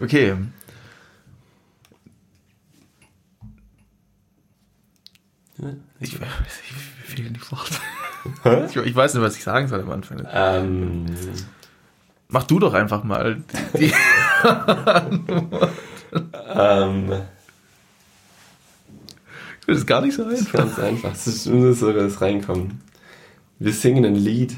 Okay. Ich, ich, ich die Worte. Ich, ich weiß nicht, was ich sagen soll am Anfang. Ähm, Mach du doch einfach mal die. ähm, Das ist gar nicht so das ist einfach. ganz einfach. Es ist nur so, dass reinkommen. Wir singen ein Lied.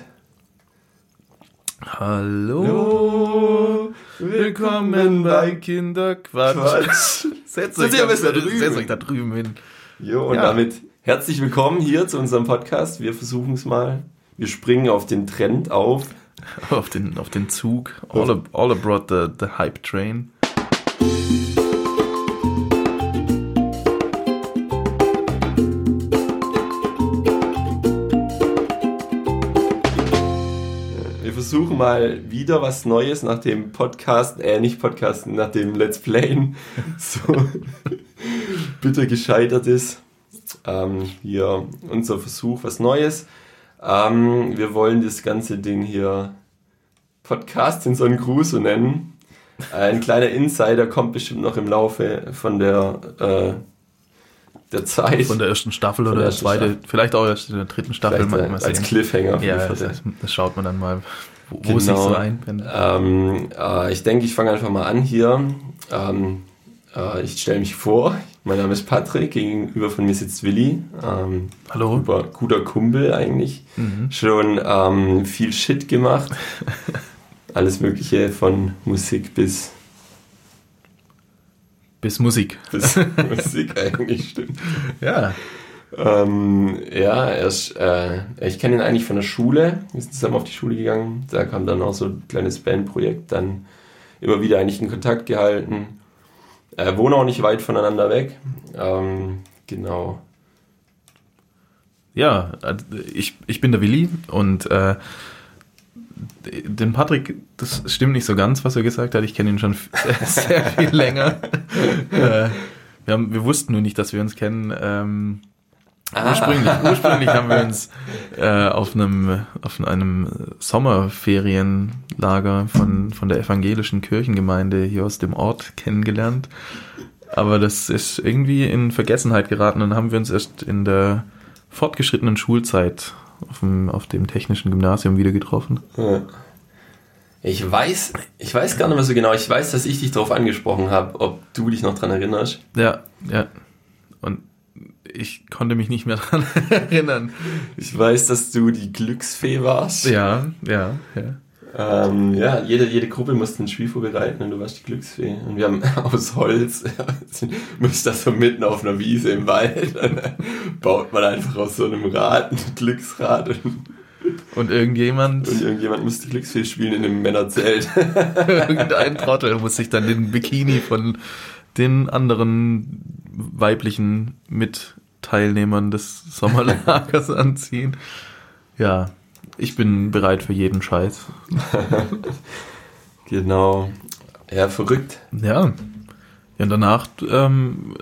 Hallo, willkommen bei Kinderquatsch. Setzt Sind euch, da drüben? setzt euch da drüben hin. Jo, und Ja. damit herzlich willkommen hier zu unserem Podcast. Wir versuchen es mal. Wir springen auf den Trend auf. Auf den, auf den Zug. All, ab, all abroad the, the hype train. Mal wieder was Neues nach dem Podcast, äh, nicht Podcasten, nach dem Let's Playen so bitter gescheitert ist. Ähm, hier unser Versuch, was Neues. Ähm, wir wollen das ganze Ding hier Podcast in so einen Gruß so nennen. Ein kleiner Insider kommt bestimmt noch im Laufe von der, äh, der Zeit. Von der ersten Staffel Von oder der der ersten zweite, Staffel. vielleicht auch erst in der dritten Staffel. Mal, mal als. Cliffhanger. Ja, das, das schaut man dann mal, wo, wo Genau. sich so einpendet. Ähm, äh, ich denke, ich fange einfach mal an hier. Ähm, äh, ich stelle mich vor. Mein Name ist Patrick. Gegenüber von mir sitzt Willi. Ähm, Hallo. guter, guter Kumpel eigentlich. Schon ähm, viel Shit gemacht. Alles Mögliche von Musik bis, Bis Musik. bis Musik eigentlich stimmt. Ja. Ähm, ja, er ist, äh, ich kenne ihn eigentlich von der Schule. Wir sind zusammen auf die Schule gegangen. Da kam dann auch so ein kleines Bandprojekt. Dann immer wieder eigentlich in Kontakt gehalten. Äh, wohnen auch nicht weit voneinander weg. Ähm, genau. Ja, also ich, ich bin der Willi und äh, den Patrick, das stimmt nicht so ganz, was er gesagt hat. Ich kenne ihn schon sehr, viel länger. äh, wir, haben, wir wussten nur nicht, dass wir uns kennen. Ähm, ursprünglich, ursprünglich haben wir uns äh, auf einem, auf einem Sommerferienlager von, von der evangelischen Kirchengemeinde hier aus dem Ort kennengelernt. Aber das ist irgendwie in Vergessenheit geraten und dann haben wir uns erst in der fortgeschrittenen Schulzeit auf dem, auf dem technischen Gymnasium wieder getroffen. Ja. Ich weiß, ich weiß gar nicht mehr so genau. Ich weiß, dass ich dich darauf angesprochen habe, ob du dich noch dran erinnerst. Ja, ja. Und ich konnte mich nicht mehr dran erinnern. Ich weiß, dass du die Glücksfee warst. Ja, ja, ja. Ähm, ja, jede, jede Gruppe musste ein Spiel vorbereiten und du warst die Glücksfee. Und wir haben aus Holz, musst das so mitten auf einer Wiese im Wald, und dann baut man einfach aus so einem Rad ein Glücksrad und, Und irgendjemand, und irgendjemand muss die Glücksfee spielen in einem Männerzelt. irgendein Trottel muss sich dann den Bikini von den anderen weiblichen Mitteilnehmern des Sommerlagers anziehen. Ja, ich bin bereit für jeden Scheiß. Genau. Ja, verrückt. Ja. ja und danach ähm,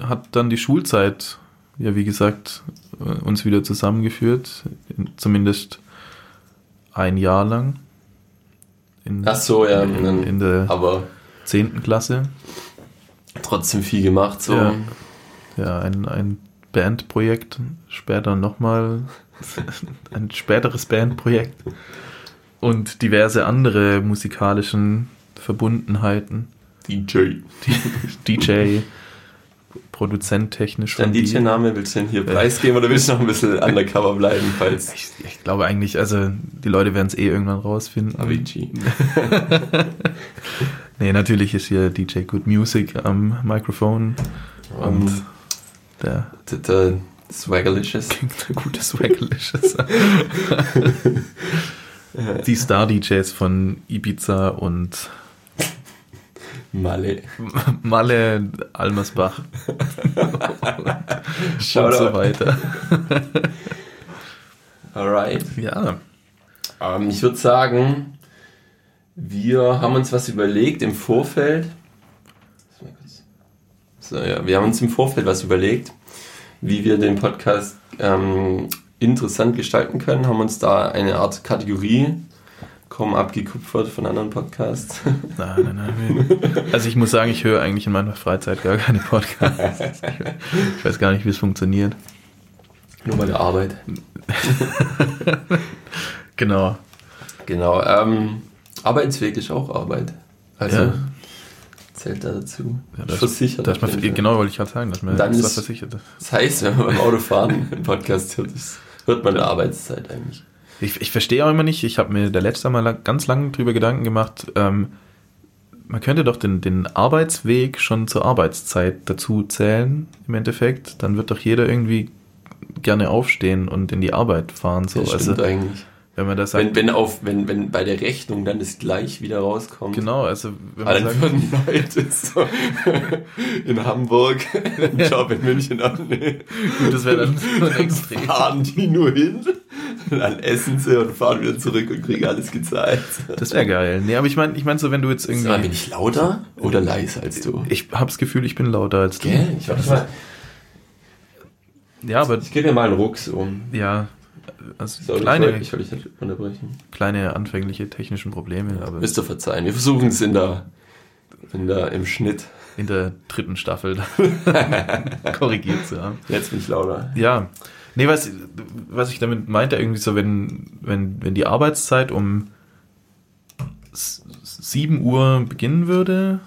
hat dann die Schulzeit, ja wie gesagt, äh, uns wieder zusammengeführt. In, zumindest ein Jahr lang. In, Ach so, ja. in, in der aber 10. Klasse. trotzdem viel gemacht, so. Ja. Ja, ein, ein Bandprojekt. Später nochmal ein späteres Bandprojekt. Und diverse andere musikalischen Verbundenheiten. DJ. DJ, Produzent technisch. Dein DJ-Name willst du denn hier preisgeben oder willst du noch ein bisschen undercover bleiben, falls Ich, ich glaube eigentlich, also die Leute werden es eh irgendwann rausfinden. Avicii? Nee, natürlich ist hier DJ Good Music am Mikrofon und Um, der der, der Swaggerlicious. klingt ein gutes Swaggalicious. die Star-DJs von Ibiza und Malle. Malle, Almersbach und so weiter. Alright. Ja, Ähm, ich würde sagen, wir haben uns was überlegt im Vorfeld. So, ja, wir haben uns im Vorfeld was überlegt, wie wir den Podcast ähm, interessant gestalten können, haben uns da eine Art Kategorie kaum abgekupfert von anderen Podcasts. Nein, nein, nein. Also ich muss sagen, ich höre eigentlich in meiner Freizeit gar keine Podcasts. Ich weiß gar nicht, wie es funktioniert. Nur bei der Arbeit. Genau. Genau. Ähm, Arbeitsweg ist auch Arbeit. Also Ja. Zählt da dazu. Ja, das, versichert. das Fall. genau, wollte ich gerade sagen, dass man Dann ist- versichert. Das heißt, wenn man beim Autofahren einen Podcast hört, hört man eine Arbeitszeit eigentlich. Ich, ich verstehe auch immer nicht, ich habe mir der letzte Mal lang, ganz lange drüber Gedanken gemacht, ähm, man könnte doch den, den Arbeitsweg schon zur Arbeitszeit dazu zählen, im Endeffekt. Dann wird doch jeder irgendwie gerne aufstehen und in die Arbeit fahren. So. Das Also, stimmt eigentlich. Wenn man das sagt, Wenn, wenn, auf, wenn, wenn bei der Rechnung dann das gleich wieder rauskommt. genau, also wenn man dann sagt, würden Leute so in Hamburg einen Job in München annehmen. gut, das wäre dann so ein Extrem. Fahren die nur hin, dann essen sie und fahren wieder zurück und kriegen alles gezahlt. Das wäre geil. Nee, aber ich meine, ich mein so, wenn du jetzt Sag mal, bin irgendwie. ich lauter oder leiser als du? Ich habe das Gefühl, ich bin lauter als du. Gell? Ich, warte mal. Ja, aber ich gebe mir mal einen Rucks um. ja, also Sorry, kleine, ich wollte dich unterbrechen. kleine anfängliche technischen Probleme, aber Müsst ihr verzeihen. Wir versuchen es in der, in der, im Schnitt. in der dritten Staffel korrigiert zu haben. Jetzt bin ich lauter. Ja. Nee, was, was ich damit meinte, irgendwie so, wenn, wenn, wenn die Arbeitszeit um s- 7 Uhr beginnen würde,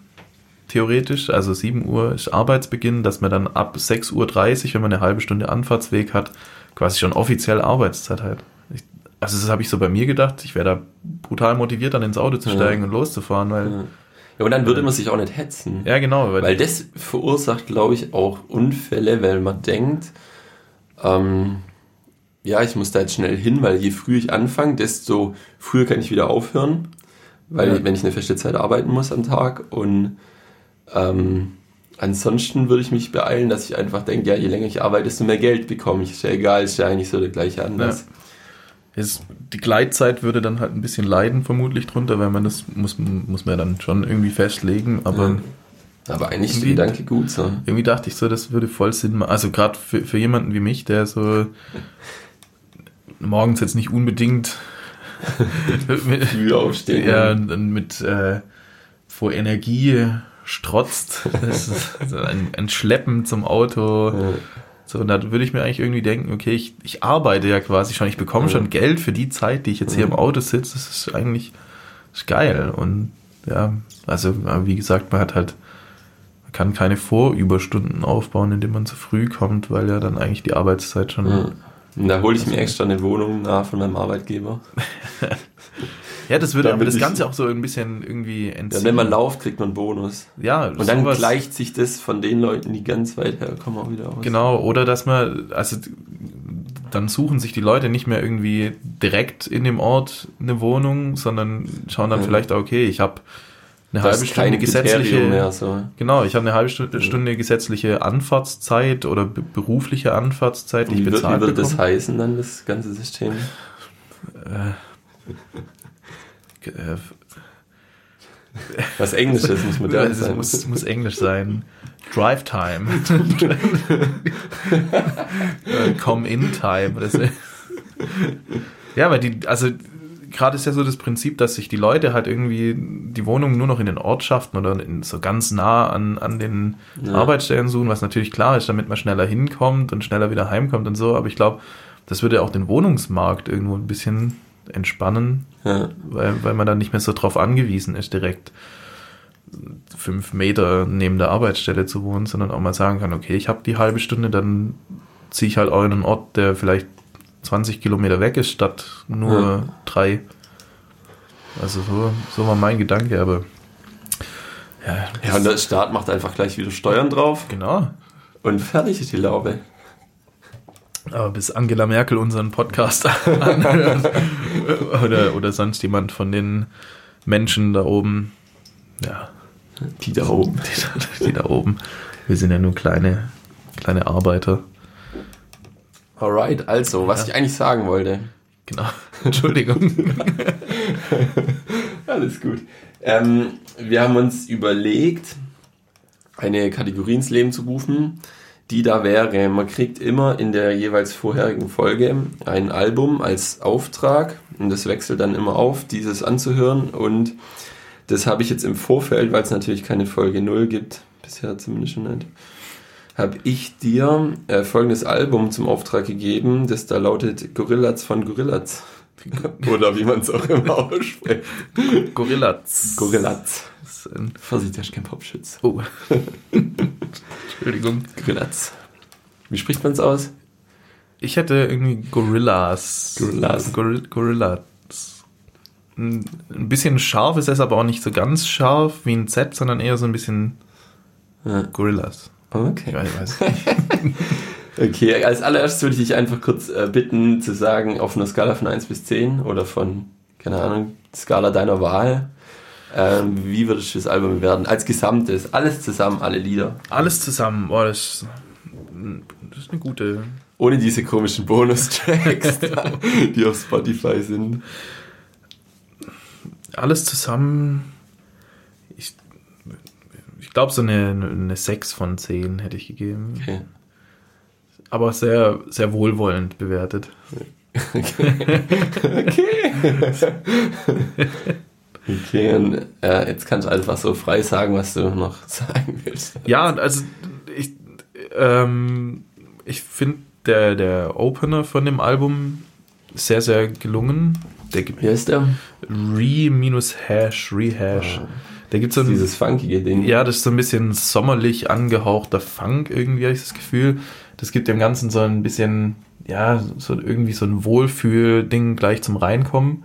theoretisch, also 7 Uhr ist Arbeitsbeginn, dass man dann ab 6.30 Uhr, wenn man eine halbe Stunde Anfahrtsweg hat, quasi schon offiziell Arbeitszeit hat. Ich, also das habe ich so bei mir gedacht, ich wäre da brutal motiviert, dann ins Auto zu Ja. steigen und loszufahren, weil, ja, Ja, und dann würde man sich auch nicht hetzen. genau, weil, Weil das verursacht, glaube ich, auch Unfälle, weil man denkt, ähm, ja, ich muss da jetzt schnell hin, weil je früher ich anfange, desto früher kann ich wieder aufhören. Weil Ja. wenn ich eine feste Zeit arbeiten muss am Tag und ähm, ansonsten würde ich mich beeilen, dass ich einfach denke, ja, je länger ich arbeite, desto mehr Geld bekomme ich. Ist ja egal, ist ja eigentlich so der gleiche Anlass. Es, die Gleitzeit würde dann halt ein bisschen leiden, vermutlich drunter, weil man das muss, muss man dann schon irgendwie festlegen. Aber Ja. Aber eigentlich ist der Gedanke gut so. irgendwie dachte ich so, das würde voll Sinn machen. Also gerade für, für jemanden wie mich, der so morgens jetzt nicht unbedingt mit, Früh aufstehen. ja, dann mit äh, vor Energie strotzt. Das ist so ein, ein Schleppen zum Auto. Ja. So, und da würde ich mir eigentlich irgendwie denken, okay, ich, ich arbeite ja quasi schon, ich bekomme Ja. schon Geld für die Zeit, die ich jetzt hier Ja. im Auto sitze. Das ist eigentlich ist geil. Und ja, also wie gesagt, man hat halt, man kann keine Vorüberstunden aufbauen, indem man zu früh kommt, weil ja dann eigentlich die Arbeitszeit schon. Da hole ich mir extra eine Wohnung nah von meinem Arbeitgeber. Ja, das würde aber das Ganze auch so ein bisschen irgendwie Ja, entziehen. wenn man lauft, kriegt man Bonus. ja, Und dann sowas- gleicht sich das von den Leuten, die ganz weit herkommen, auch wieder aus. Genau, oder dass man, also dann suchen sich die Leute nicht mehr irgendwie direkt in dem Ort eine Wohnung, sondern schauen dann Ja. vielleicht, okay, ich habe eine Das halbe Stunde gesetzliche, mehr. So. genau, ich habe eine halbe Stunde, Stunde gesetzliche Anfahrtszeit oder be berufliche Anfahrtszeit, die ich wird, wie bezahlt würde das bekomme. heißen dann, das ganze System? Ge- äh, Was Englisches muss modern Es sein. muss, muss Englisch sein. Drive Time. Come in Time. Ja, weil die, also gerade ist ja so das Prinzip, dass sich die Leute halt irgendwie die Wohnung nur noch in den Ortschaften oder in, so ganz nah an, an den Ja. Arbeitsstellen suchen, was natürlich klar ist, damit man schneller hinkommt und schneller wieder heimkommt und so. Aber ich glaube, das würde auch den Wohnungsmarkt irgendwo ein bisschen entspannen, Ja. weil, weil man dann nicht mehr so drauf angewiesen ist, direkt fünf Meter neben der Arbeitsstelle zu wohnen, sondern auch mal sagen kann, okay, ich habe die halbe Stunde, dann ziehe ich halt auch in einen Ort, der vielleicht 20 Kilometer weg ist, statt nur Ja. drei. Also so, so war mein Gedanke, aber ja, ja, und der Staat macht einfach gleich wieder Steuern drauf genau. und fertig ist die Laube. Aber bis Angela Merkel unseren Podcast anhört oder, oder sonst jemand von den Menschen da oben, ja, Die da oben. die, die da oben, wir sind ja nur kleine, kleine Arbeiter. Alright, also, was Ja. ich eigentlich sagen wollte. Genau. Entschuldigung. Alles gut. Ähm, wir haben uns überlegt, eine Kategorie ins Leben zu rufen, die da wäre, man kriegt immer in der jeweils vorherigen Folge ein Album als Auftrag und das wechselt dann immer auf, dieses anzuhören und das habe ich jetzt im Vorfeld, weil es natürlich keine Folge 0 gibt, bisher zumindest schon nicht, habe ich dir äh, folgendes Album zum Auftrag gegeben, das da lautet Gorillaz von Gorillaz. Oder wie man es auch immer ausspricht. Gorillaz. Gorillaz. Vorsicht, das ist kein Popschütz. Oh. Entschuldigung. Gorillaz. Wie spricht man es aus? Ich hätte irgendwie Gorillas. Gorillas. Goril Gorillas. Ein bisschen scharf ist es aber auch nicht so ganz scharf wie ein Z, sondern eher so ein bisschen. Gorillas. Ich Okay. weiß, weiß. Okay, als allererstes würde ich dich einfach kurz äh, bitten zu sagen, auf einer Skala von 1 bis 10 oder von, keine Ahnung, Skala deiner Wahl, ähm, wie würdest du das Album bewerten? Als Gesamtes, alles zusammen, alle Lieder. Alles zusammen, boah, das, das ist eine gute. Ohne diese komischen Bonustracks, die auf Spotify sind. Alles zusammen. Ich, ich glaube, so eine, eine 6 von 10 hätte ich gegeben. Okay. Aber sehr, sehr wohlwollend bewertet. Okay, und äh, jetzt kannst du einfach so frei sagen, was du noch sagen willst. Ja, also ich, ähm, ich finde der, der Opener von dem Album sehr, sehr gelungen. Der gibt Wie heißt der? Re minus Hash, Rehash. Der gibt so ein, Dieses funkige Ding. ja, das ist so ein bisschen sommerlich angehauchter Funk irgendwie, habe ich das Gefühl. Das gibt dem Ganzen so ein bisschen, ja, so irgendwie so ein Wohlfühl-Ding gleich zum Reinkommen.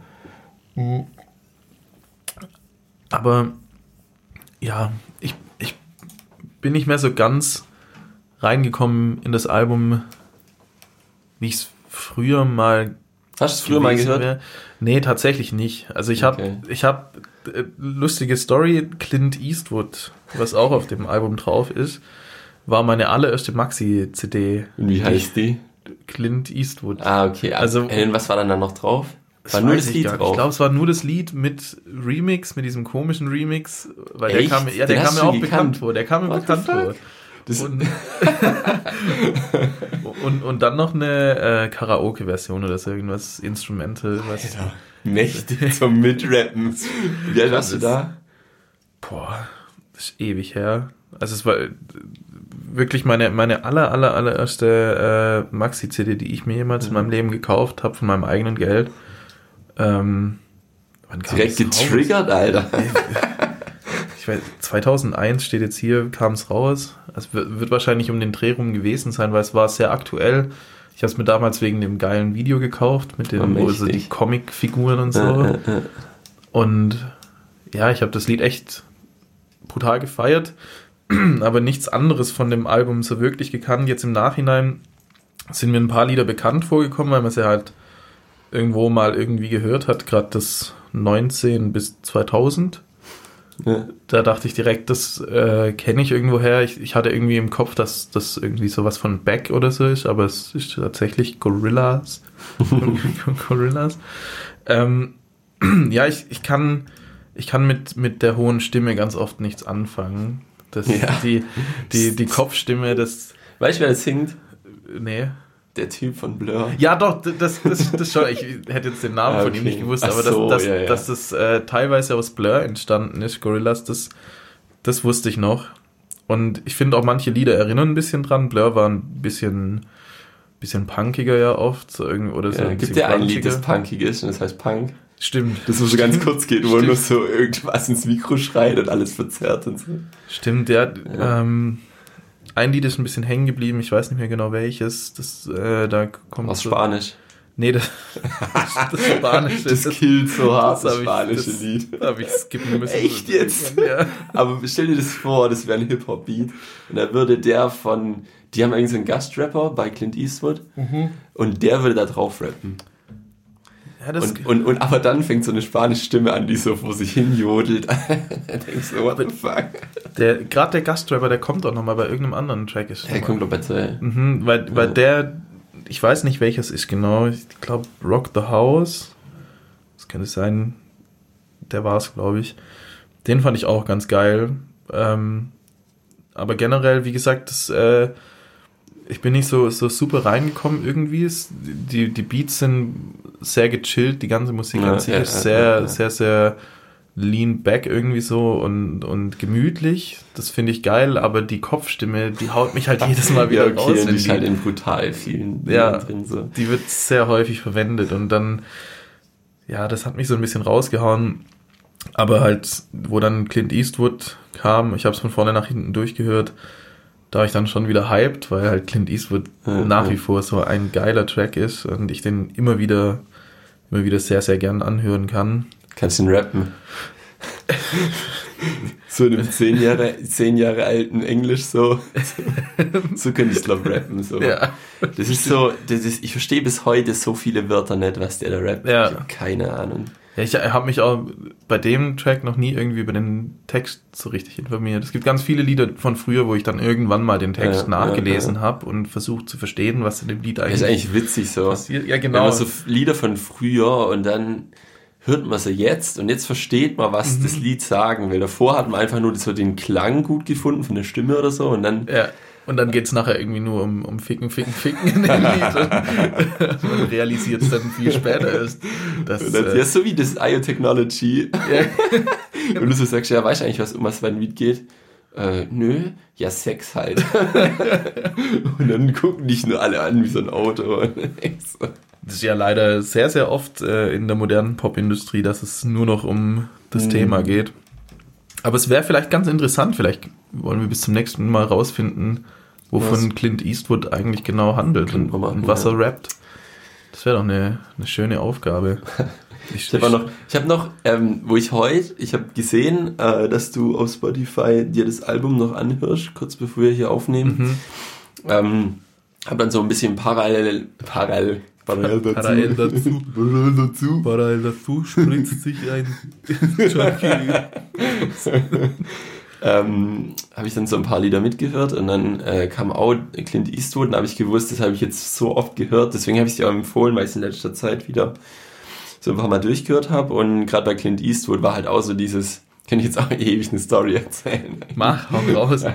Aber ja, ich, ich bin nicht mehr so ganz reingekommen in das Album, wie ich es früher mal Hast du es früher mal gehört? wär. Nee, tatsächlich nicht. Also ich habe Okay. ich habe äh, lustige Story Clint Eastwood, was auch auf dem Album drauf ist, war meine allererste Maxi CD. Und wie heißt die? Clint Eastwood. Ah, okay. Also- Also, was war dann da noch drauf? War nur das Lied drauf. Ich glaube, es war nur das Lied mit Remix, mit diesem komischen Remix, weil Echt? der kam, ja, Den der kam mir auch gekannt? bekannt vor. Der kam mir What bekannt vor. Und, und, und dann noch eine äh, Karaoke-Version oder so irgendwas, Instrumental. Was, Alter, mächtig zum Mitrappen. Wie alt warst du da? Boah, das ist ewig her. Also es war wirklich meine, meine aller, aller, allererste äh, Maxi-CD, die ich mir jemals in meinem Leben gekauft habe, von meinem eigenen Geld. Ähm, Direkt das raus? getriggert, Alter. Ich weiß, 2001 steht jetzt hier, kam es raus. Es wird, wahrscheinlich um den Dreh rum gewesen sein, weil es war sehr aktuell. Ich habe es mir damals wegen dem geilen Video gekauft, mit Oh, dem, wo so die. Comic-Figuren und so. Äh, äh, äh. Und ja, ich habe das Lied echt brutal gefeiert, aber nichts anderes von dem Album so wirklich gekannt. Jetzt im Nachhinein sind mir ein paar Lieder bekannt vorgekommen, weil man sie halt irgendwo mal irgendwie gehört hat, gerade das 19 bis 2000. Ja. Da dachte ich direkt, das äh, kenne ich irgendwo her. Ich, ich hatte irgendwie im Kopf, dass das irgendwie sowas von Beck oder so ist, aber es ist tatsächlich Gorillas. Gorillas. Ähm, ja, ich, ich kann, ich kann mit, mit der hohen Stimme ganz oft nichts anfangen. Das, Ja. die, die, die Kopfstimme, das. Weißt du, wer das singt? Nee. Der Typ von Blur. Ja, doch, das, das, das schon. Ich hätte jetzt den Namen Ah, von ihm okay. nicht gewusst, Ach aber dass, so, dass, ja, ja. dass das äh, teilweise aus Blur entstanden ist, Gorillas, das, das wusste ich noch. Und ich finde auch manche Lieder erinnern ein bisschen dran. Blur war ein bisschen, bisschen punkiger ja oft. So irgendwie, oder so Ja, gibt ja ein Lied, das punkig ist und das heißt Punk. Stimmt. Das so ganz kurz geht, wo Stimmt. nur so irgendwas ins Mikro schreit und alles verzerrt und so. Stimmt, ja. Ja. Ähm, ein Lied ist ein bisschen hängen geblieben, ich weiß nicht mehr genau welches. Das, äh, da kommt Aus so, Spanisch. Nee, das, das Spanische. Das killt so hart, das ich- spanische das Lied. Habe ich skippen müssen. Echt jetzt? Ja. Aber stell dir das vor, das wäre ein Hip-Hop-Beat. Und da würde der von, die haben irgendwie so einen Gastrapper bei Clint Eastwood. Mhm. Und der würde da drauf rappen. Ja, das, Und, und, und aber dann fängt so eine spanische Stimme an, die so vor sich hin jodelt. denkst du, what the fuck? der, gerade der Gastrapper, der kommt auch nochmal bei irgendeinem anderen Track. Ist Der kommt doch bei zwei. Mhm, weil, weil Ja. der, ich weiß nicht welches ist genau, ich glaube Rock the House, das könnte sein, der war es, glaube ich. Den fand ich auch ganz geil. Ähm, aber generell, wie gesagt, das, äh, ich bin nicht so, so super reingekommen irgendwie. Die, die Beats sind sehr gechillt, die ganze Musik Ja, an sich ja, ist sehr, ja, sehr, sehr lean back irgendwie so und, und gemütlich. Das finde ich geil, aber die Kopfstimme, die haut mich halt jedes Mal wieder ja, okay, raus. die ist halt in brutal vielen Ja. Drin. So. die wird sehr häufig verwendet und dann, ja, das hat mich so ein bisschen rausgehauen. Aber halt, wo dann Clint Eastwood kam, ich habe es von vorne nach hinten durchgehört, da war ich dann schon wieder hyped, weil halt Clint Eastwood Ja, nach ja. wie vor so ein geiler Track ist und ich den immer wieder, immer wieder sehr, sehr gern anhören kann. Kannst du ihn rappen? so in einem zehn Jahre, zehn Jahre alten Englisch so. So könnte ich glaube rappen. So. Ja. Das ist so, das ist, ich verstehe bis heute so viele Wörter nicht, was der da rappt. Ja. Ich habe keine Ahnung. Ja, ich habe mich auch bei dem Track noch nie irgendwie über den Text so richtig informiert. Es gibt ganz viele Lieder von früher, wo ich dann irgendwann mal den Text Ja, nachgelesen ja, habe und versucht zu verstehen, was in dem Lied eigentlich ist eigentlich witzig so. passiert. Ja, Wenn genau. man so Lieder von früher und dann hört man sie jetzt und jetzt versteht man, was Mhm. das Lied sagen will. Davor hat man einfach nur so den Klang gut gefunden von der Stimme oder so und dann Ja. Und dann geht's nachher irgendwie nur um, um Ficken, Ficken, Ficken in dem Lied. Man realisiert es dann viel später erst. Dass, dann, äh, ja, so wie das IO-Technology. ja, Und du so sagst, ja, weißt du eigentlich, was, um was beim Lied geht? Äh, nö, ja, Sex halt. und dann gucken dich nur alle an wie so ein Auto. Das ist ja leider sehr, sehr oft äh, in der modernen Popindustrie, dass es nur noch um das Mhm. Thema geht. Aber es wäre vielleicht ganz interessant, vielleicht wollen wir bis zum nächsten Mal rausfinden, wovon Was? Clint Eastwood eigentlich genau handelt und, und was ja. er rappt. Das wäre doch eine, eine schöne Aufgabe. ich habe noch, ich habe noch, ähm, wo ich heute, ich habe gesehen, äh, dass du auf Spotify dir das Album noch anhörst, kurz bevor wir hier aufnehmen. Mhm. Ähm, habe dann so ein bisschen parallel, parallel, parallel dazu. Parallel dazu. parallel dazu. Parallel dazu spritzt sich ein Junkie. ähm, habe ich dann so ein paar Lieder mitgehört und dann äh, kam auch Clint Eastwood und habe ich gewusst, das habe ich jetzt so oft gehört, deswegen habe ich dir auch empfohlen, weil ich es in letzter Zeit wieder so ein paar Mal durchgehört habe und gerade bei Clint Eastwood war halt auch so dieses, kann ich jetzt auch ewig eine Story erzählen. Mach, hau raus.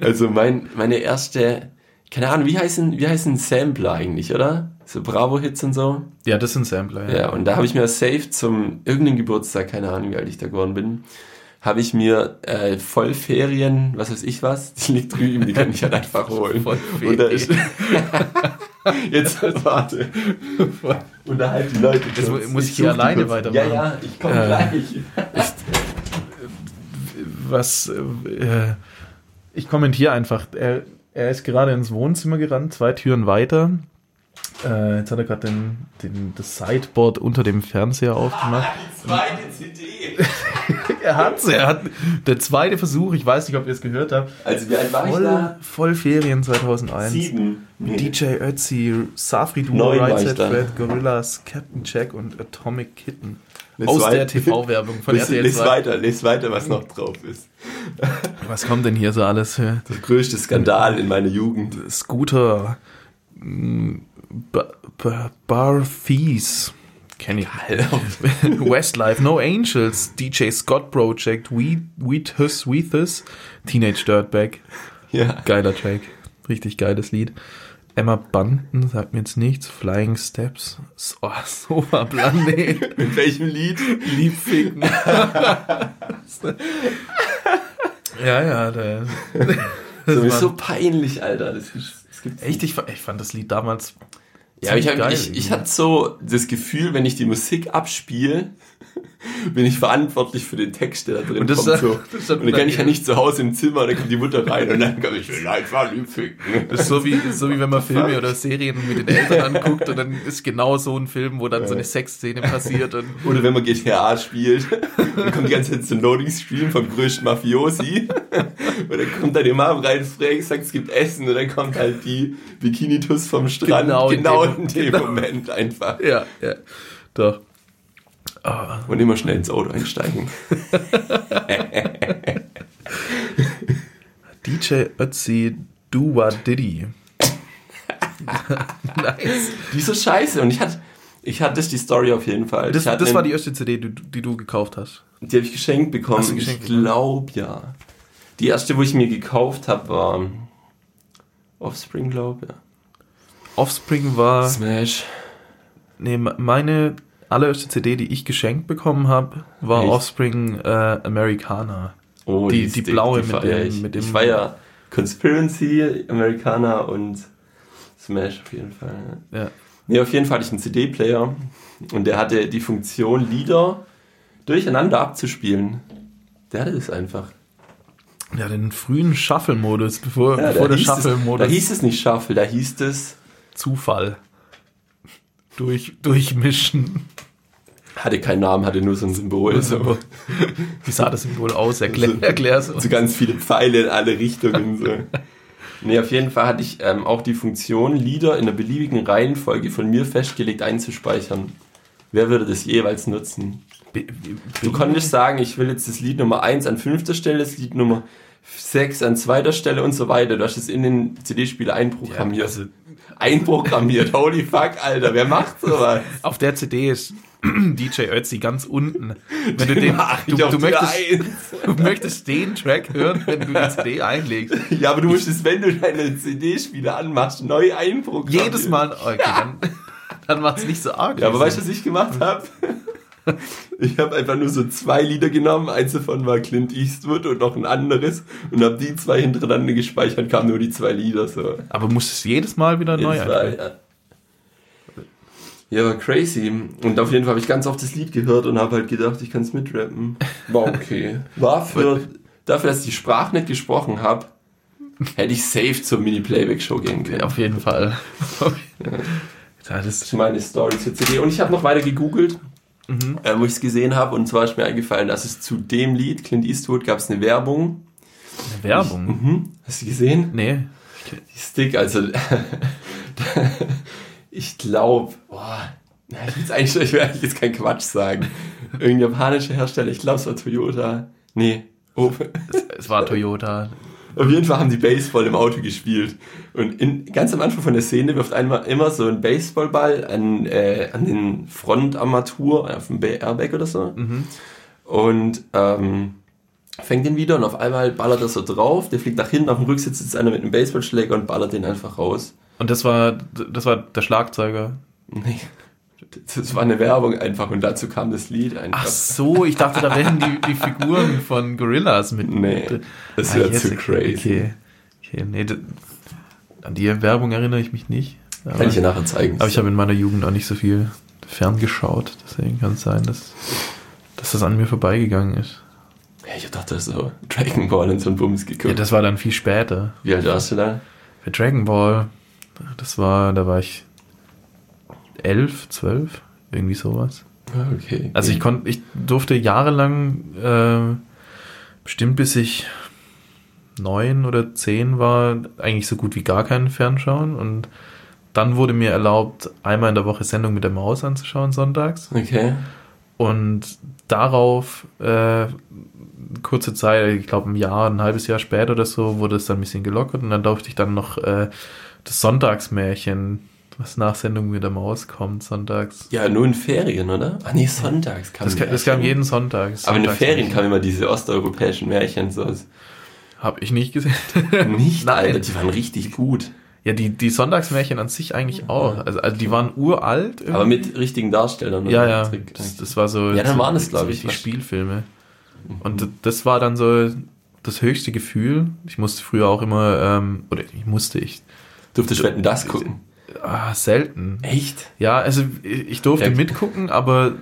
Also mein, meine erste, keine Ahnung, wie heißen, wie heißen Sampler eigentlich, oder? So Bravo-Hits und so. Ja, das sind Sampler. Ja, und da habe ich mir safe zum irgendeinem Geburtstag, keine Ahnung, wie alt ich da geworden bin, habe ich mir äh, Vollferien, was weiß ich was, die liegt drüben, die kann ich halt einfach holen. Vollferien. Und da ist, jetzt warte. Unterhalb die Leute. Das kurz. muss ich hier alleine kurz. weitermachen. Ja, ja, ich komme Äh. gleich. Was, äh, ich kommentiere einfach. Er, er ist gerade ins Wohnzimmer gerannt, zwei Türen weiter. Äh, jetzt hat er gerade den, den, das Sideboard unter dem Fernseher aufgemacht. Die zweite CD. Er hat's, er hat der zweite Versuch, ich weiß nicht, ob ihr es gehört habt. Also wie alt war ich Voll, da? voll Ferien 2001. Sieben. Nee. DJ Ötzi, Safri Duo, Right ich Set. Fred, Gorillas, Captain Jack und Atomic Kitten. Les Aus der TV-Werbung von Les, RTL les 2. weiter, les weiter, was noch drauf ist. Was kommt denn hier so alles? her? Der größte Skandal in meiner Jugend. Scooter, mm, Ba- Ba- Bar Thieves, kenn ich. Westlife, No Angels, DJ Scott Project, We Weethus, Weethus, Teenage Dirtbag, Ja. geiler Track, richtig geiles Lied. Emma Bunton sagt mir jetzt nichts. Flying Steps, so, oh, Sofa Planet, Mit welchem Lied? Liebficken. ja, ja, der, Das ist war- so peinlich, Alter. Das, ist, das gibt's echt, ich, ich fand das Lied damals Ja, ich, hab, ich, ich hatte so das Gefühl, wenn ich die Musik abspiele, bin ich verantwortlich für den Text, der da drin Und das kommt. ist- So. das ist dann und dann kann ich ja nicht zu Hause im Zimmer, dann kommt die Mutter rein und dann kann ich einfach lieb ficken. Das ist so wie, so wie wenn man Filme oder Serien mit den Eltern anguckt und dann ist genau so ein Film, wo dann so eine Sexszene passiert und Oder wenn man GTA spielt und dann kommt die ganze Zeit so ein Loading-Stream vom größten Mafiosi und dann kommt da die Mom rein, fragt, sagt, es gibt Essen und dann kommt halt die Bikinitus vom Strand Genau genau, in dem- in dem genau. Moment einfach. ja, ja, doch. Ah, Und immer schnell ins Auto einsteigen. DJ Ötzi Dua Diddy. nice. Die ist so scheiße und ich hatte, ich hatte die Story auf jeden Fall. Das, das war die erste CD, die, du- die du gekauft hast. Die habe ich geschenkt bekommen. Hast du geschenkt ich glaube ja. Die erste, wo ich mir gekauft habe, war Offspring, glaube ich. Ja. Offspring war. Smash. Nee, meine allererste CD, die ich geschenkt bekommen habe, war Echt? Offspring äh, Americana. Oh, Die- die dick, blaue mit feier dem- ich. mit dem- Ich feier Conspiracy, Americana und Smash auf jeden Fall. Ja. Ja. Nee, auf jeden Fall hatte ich einen CD-Player und der hatte die Funktion, Lieder durcheinander abzuspielen. Der hatte das einfach. Ja, den frühen Shuffle-Modus, bevor, Ja, bevor der es, da Shuffle-Modus hieß es nicht Shuffle, da hieß es, Zufall. Durch, durchmischen. hatte keinen Namen, hatte nur so ein Symbol. So, Wie sah das Symbol aus? Erklär, So- erklär's uns. so ganz viele Pfeile in alle Richtungen. So. Nee, auf jeden Fall hatte ich ähm, auch die Funktion, Lieder in einer beliebigen Reihenfolge von mir festgelegt einzuspeichern. Wer würde das jeweils nutzen? Be- Du konntest sagen, ich will jetzt das Lied Nummer 1 an fünfter Stelle, das Lied Nummer 6 an zweiter Stelle und so weiter. Du hast es in den CD-Spieler einprogrammiert. also- einprogrammiert. Holy fuck, Alter, wer macht sowas? Auf der CD ist DJ Ötzi ganz unten. Wenn du den, du, du, möchtest, du möchtest den Track hören, wenn du die CD einlegst. Ja, aber du musst es, wenn du deine CD-Spieler anmachst, neu einprogrammieren. Jedes Mal, okay, dann, dann macht's nicht so arg. Ja, aber weißt du, was ich gemacht habe? Ich habe einfach nur so zwei Lieder genommen. Eins davon war Clint Eastwood und noch ein anderes. Und habe die zwei hintereinander gespeichert, kamen nur die zwei Lieder. So. aber musst du jedes Mal wieder neu Mal, ja. ja, war crazy. Und auf jeden Fall habe ich ganz oft das Lied gehört und habe halt gedacht, ich kann es mitrappen. War okay. War für, dafür, dass ich die Sprache nicht gesprochen habe, hätte ich safe zur Mini-Playback-Show gehen können. Auf jeden Fall. Das ist meine Story zur CD. Und ich habe noch weiter gegoogelt, Mhm. äh, wo ich es gesehen habe. Und zwar ist mir eingefallen, dass es zu dem Lied, Clint Eastwood, gab es eine Werbung. eine Werbung. Mhm. Hast du gesehen? Nee. Die Stick, also ich glaube, boah, ich, will's eigentlich, ich will eigentlich jetzt keinen Quatsch sagen. Irgendein japanischer Hersteller, ich glaube es war Toyota. Nee, Opel. Es war Toyota. Auf jeden Fall haben die Baseball im Auto gespielt. Und in, ganz am Anfang von der Szene wirft einmal immer so ein Baseballball an, äh, an den Frontarmatur, auf dem Airbag oder so. Und ähm, fängt den wieder und auf einmal ballert er so drauf. Der fliegt nach hinten, auf dem Rücksitz sitzt einer mit einem Baseballschläger und ballert den einfach raus. Und das war, das war der Schlagzeuger. Nee. Das war eine Werbung einfach und dazu kam das Lied einfach. Ach so, ich dachte, da wären die, die Figuren von Gorillas mit. Nee, das Ah, wäre jetzt, zu crazy. Okay, okay nee, an die Werbung erinnere ich mich nicht. Aber, Kann ich dir nachher zeigen. aber ich habe in meiner Jugend auch nicht so viel ferngeschaut. Deswegen kann es sein, dass, dass das an mir vorbeigegangen ist. Ja, ich dachte so, Dragon Ball und so ein Bums Ja, geguckt. das war dann viel später. Wie alt warst du da? Für Dragon Ball, das war, da war ich elf, zwölf, irgendwie sowas. Ah, Okay. Also ich konnte, ich durfte jahrelang, äh, bestimmt bis ich neun oder zehn war, eigentlich so gut wie gar keinen Fernschauen und dann wurde mir erlaubt, einmal in der Woche Sendung mit der Maus anzuschauen, sonntags. Okay. Und darauf, äh, kurze Zeit, ich glaube ein Jahr, ein halbes Jahr später oder so, wurde es dann ein bisschen gelockert und dann durfte ich dann noch äh, das Sonntagsmärchen, was nach Sendung mit der Maus kommt, sonntags. Ja, nur in Ferien, oder? Ah nee, sonntags kam Das, ka- das kam jeden Sonntag. Aber in den Ferien kamen immer diese osteuropäischen Märchen so. Habe ich nicht gesehen. Nicht, Nein. Alter, die waren richtig gut. Ja, die, die Sonntagsmärchen an sich eigentlich auch. Also, also die waren uralt. irgendwie. Aber mit richtigen Darstellern. ja, oder? ja. Trick- Das, das war so. Ja, dann waren es, so ich, Die Spielfilme. Und d- das war dann so das höchste Gefühl. Ich musste früher auch immer, ähm, oder ich musste ich, Durftest wetten das gucken? Ah, selten. Echt? Ja, also ich ich durfte Ja. mitgucken, aber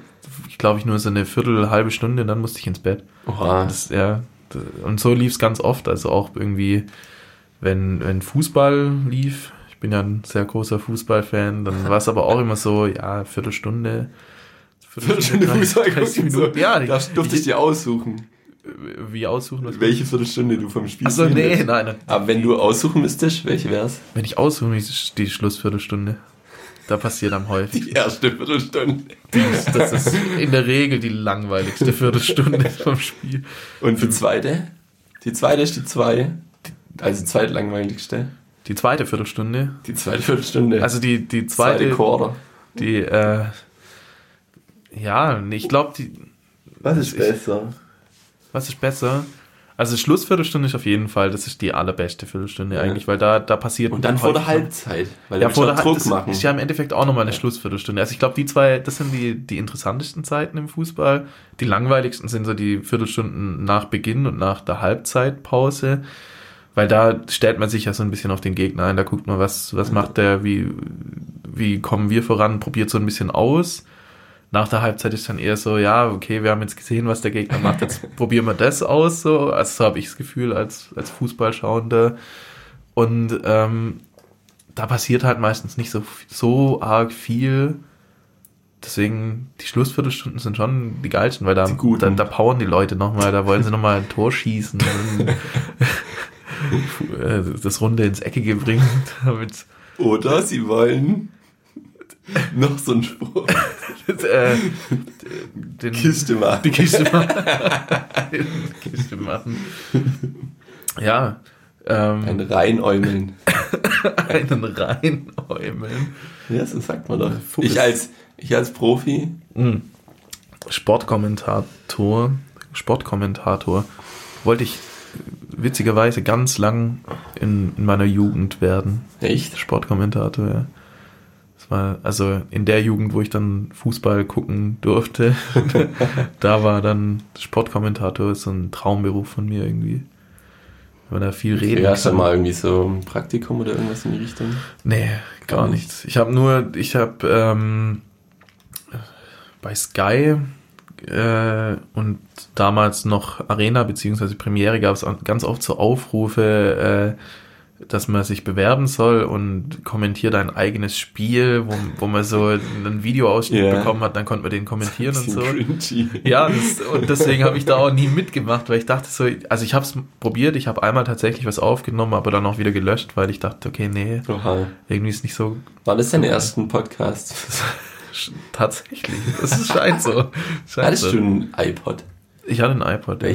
ich glaube ich nur so eine Viertel, halbe Stunde, dann musste ich ins Bett. Oha. Das, ja, und so lief es ganz oft. Also auch irgendwie, wenn, wenn Fußball lief, ich bin ja ein sehr großer Fußballfan, dann war es aber auch immer so, ja, Viertelstunde. Viertelstunde Fußball 30 gucken. So. Minuten. Ja, Das durfte ich dir aussuchen, wie aussuchen, was welche Viertelstunde du vom Spiel Achso, nee, nein, nein. Aber wenn du aussuchen müsstest, welche wär's? Wenn ich aussuche, ist die Schlussviertelstunde. Da passiert am häufigsten. Die erste Viertelstunde. Das ist in der Regel die langweiligste Viertelstunde vom Spiel. Und die zweite? Die zweite ist die zwei. Also zweitlangweiligste. Die zweite Viertelstunde. Die zweite Viertelstunde. Also die, die zweite zweite, Quarter. die, äh, ja, ich glaube, die, Was ist Ich- besser? Was ist besser? Also Schlussviertelstunde ist auf jeden Fall, das ist die allerbeste Viertelstunde Ja. eigentlich, weil da, da passiert. Und dann vor der Halbzeit, weil Ja, vor der Druck Druck machen. ist ja im Endeffekt auch nochmal eine Schlussviertelstunde. Also ich glaube, die zwei, das sind die, die interessantesten Zeiten im Fußball. Die langweiligsten sind so die Viertelstunden nach Beginn und nach der Halbzeitpause. Weil da stellt man sich ja so ein bisschen auf den Gegner ein. Da guckt man, was, was macht der, wie, wie kommen wir voran, probiert so ein bisschen aus. Nach der Halbzeit ist dann eher so, ja, okay, wir haben jetzt gesehen, was der Gegner macht, jetzt probieren wir das aus, so. Also so habe ich das Gefühl als, als Fußballschauender. Und ähm, da passiert halt meistens nicht so, so arg viel. Deswegen, die Schlussviertelstunden sind schon die geilsten, weil da, da, da powern die Leute nochmal, da wollen sie nochmal ein Tor schießen und äh, das Runde ins Eckige bringen, damit Oder sie wollen noch so einen Spruch. äh, den, Kiste machen. die Kiste machen. die Kiste machen. Ja, ähm, Ein Reinäumeln. einen reinäumeln. Ja, so sagt man doch. Ich als, ich als Profi, Mhm. Sportkommentator, Sportkommentator wollte ich witzigerweise ganz lang in, in meiner Jugend werden. echt? Sportkommentator, ja. Das war also in der Jugend, wo ich dann Fußball gucken durfte. da war dann Sportkommentator so ein Traumberuf von mir irgendwie. Weil da viel reden. Ja, hast du mal irgendwie so ein Praktikum oder irgendwas in die Richtung? Nee, gar Gar nichts. Ich habe nur, ich habe ähm, bei Sky äh, und damals noch Arena beziehungsweise Premiere gab es ganz oft so Aufrufe, äh, dass man sich bewerben soll und kommentiert ein eigenes Spiel, wo, wo man so einen Videoausschnitt Ja. bekommen hat, dann konnte man den kommentieren und so. Cringy. Ja, das, und deswegen habe ich da auch nie mitgemacht, weil ich dachte so, also ich habe es probiert, ich habe einmal tatsächlich was aufgenommen, aber dann auch wieder gelöscht, weil ich dachte, okay, nee, Oha. irgendwie ist nicht so War das dein ersten Podcast? tatsächlich. Das scheint so. Scheint Hattest so. du ein iPod? Ich hatte einen iPod. ja.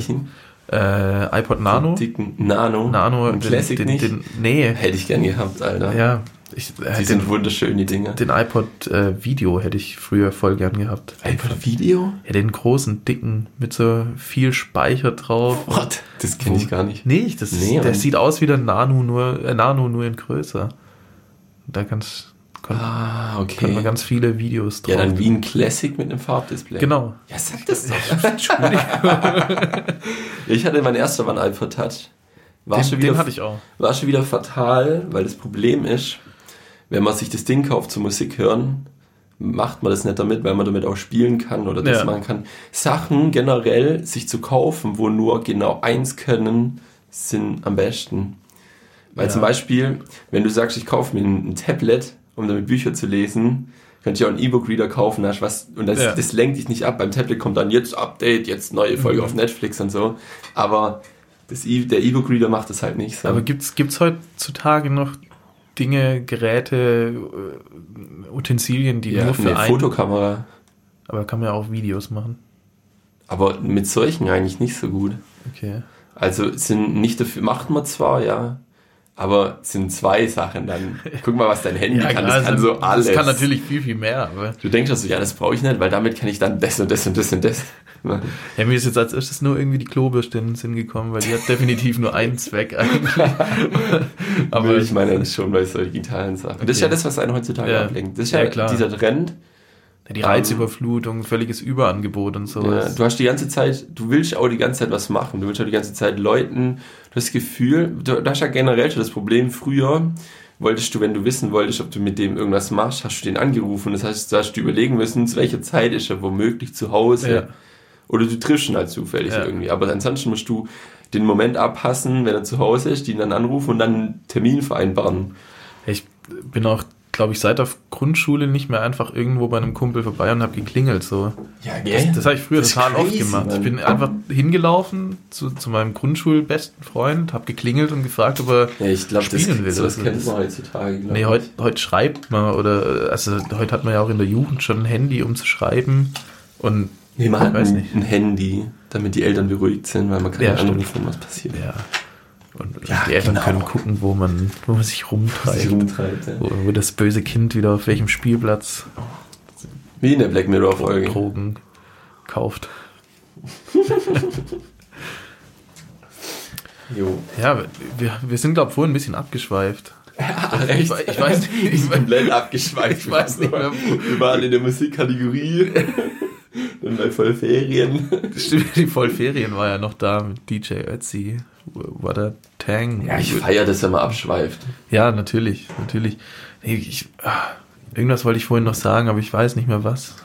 Äh, iPod Nano. Den dicken Nano. Nano, Ein Classic den, nicht? Den, nee, Hätte ich gern gehabt, Alter. ja. Ich, äh, Die den, sind wunderschön, die Dinger. den iPod äh, Video hätte ich früher voll gern gehabt. iPod Video? Ja, den großen, dicken, mit so viel Speicher drauf. What? Das kenne ich gar nicht. Nee, das, Nee, der Mann. sieht aus wie der Nano, nur, äh, Nano nur in größer. Da kannst, kann, Ah, okay. man ganz viele Videos drauf. Ja, dann wie ein Classic mit einem Farbdisplay. Genau. Ja, sag das doch. ich hatte mein erster war ein iPod Touch. War, Den, schon wieder, den hatte ich auch. war schon wieder fatal, weil das Problem ist, wenn man sich das Ding kauft zum Musik hören, macht man das nicht damit, weil man damit auch spielen kann oder das Ja. machen kann. Sachen generell sich zu kaufen, wo nur genau eins können, sind am besten. Weil Ja. zum Beispiel, wenn du sagst, ich kaufe mir ein, ein Tablet, um damit Bücher zu lesen, könnte ich auch einen E-Book-Reader kaufen, hast was, und das, Ja. das lenkt dich nicht ab. Beim Tablet kommt dann jetzt Update, jetzt neue Folge Mhm. auf Netflix und so. Aber das e der E-Book-Reader macht das halt nicht so. Aber gibt's gibt's heutzutage noch Dinge, Geräte, äh, Utensilien, die ja, nur für eine ein... Fotokamera. Aber kann man ja auch Videos machen. Aber mit solchen eigentlich nicht so gut. Okay. Also sind nicht dafür, macht man zwar, ja, aber sind zwei Sachen dann. Guck mal, was dein Handy kann. Das kann so alles. Das kann natürlich viel, viel mehr, aber Du denkst also, ja, das brauche ich nicht, weil damit kann ich dann das und das und das und das. ja, mir ist jetzt als erstes nur irgendwie die Klobürste in den Sinn gekommen, weil die hat definitiv nur einen Zweck eigentlich. Aber ich meine das schon bei so digitalen Sachen. Das ist ja Okay. das, was einen heutzutage Ja. ablenkt. Das ist Ja, ja, klar. dieser Trend. Die Reizüberflutung, völliges Überangebot und Ja, sowas. du hast die ganze Zeit, du willst auch die ganze Zeit was machen. Du willst auch die ganze Zeit Leuten das Gefühl, du, du hast ja generell schon das Problem, früher wolltest du, wenn du wissen wolltest, ob du mit dem irgendwas machst, hast du den angerufen. Das heißt, du hast du überlegen müssen, zu welcher Zeit ist er womöglich zu Hause. Ja. Oder du triffst ihn halt zufällig Ja. irgendwie. Aber ansonsten musst du den Moment abpassen, wenn er zu Hause ist, ihn dann anrufen und dann einen Termin vereinbaren. Ich bin auch, glaube ich, seit der Grundschule nicht mehr einfach irgendwo bei einem Kumpel vorbei und habe geklingelt. So. Ja, Das, das habe ich früher Das total oft crazy, gemacht. Ich Mann. bin einfach hingelaufen zu, zu meinem Grundschulbesten Freund, habe geklingelt und gefragt, ob er Ja, ich glaube, das, spielen will. so das Also kennt das- man heutzutage. glaub Nee, ich. heute heut schreibt man oder also heute hat man ja auch in der Jugend schon ein Handy, um zu schreiben. Und Nee, man hat ein, nicht. ein Handy, damit die Eltern beruhigt sind, weil man kann Ja, ja, anrufen, was passiert. ja. Und Ja, die Eltern genau. können gucken, wo man, wo man sich Was sich rumtreibt. rumtreibt. Ja. Wo, wo das böse Kind wieder auf welchem Spielplatz Wie in der Black Mirror Folge. Drogen kauft. Jo. Ja, wir, wir sind, glaube ich, vorhin ein bisschen abgeschweift. Ja, Ich, ich weiß nicht, ich, we- komplett abgeschweift. Ich weiß nicht mehr, Wir waren in der Musikkategorie. Dann bei Vollferien. Stimmt, die Vollferien war ja noch da mit DJ Ötzi, war der Tang. Ja, ich feiere das, wenn man abschweift. Ja, natürlich, natürlich. Ich, ah, irgendwas wollte ich vorhin noch sagen, aber ich weiß nicht mehr was.